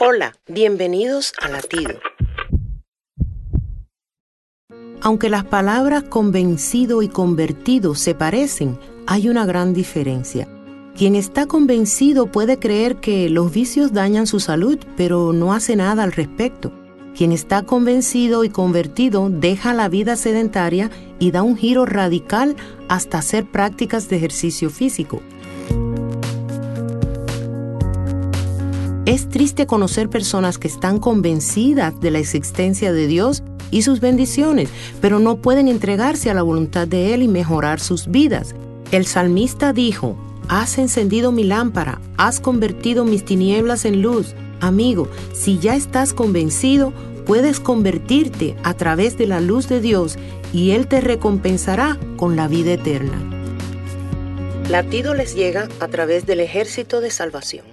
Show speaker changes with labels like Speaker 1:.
Speaker 1: Hola, bienvenidos a Latido. Aunque las palabras convencido y convertido se parecen, hay una gran diferencia. Quien está convencido puede creer que los vicios dañan su salud, pero no hace nada al respecto. Quien está convencido y convertido deja la vida sedentaria y da un giro radical hasta hacer prácticas de ejercicio físico. Es triste conocer personas que están convencidas de la existencia de Dios y sus bendiciones, pero no pueden entregarse a la voluntad de Él y mejorar sus vidas. El salmista dijo, Has encendido mi lámpara, has convertido mis tinieblas en luz. Amigo, si ya estás convencido, puedes convertirte a través de la luz de Dios y Él te recompensará con la vida eterna. Latido les llega a través del ejército de salvación.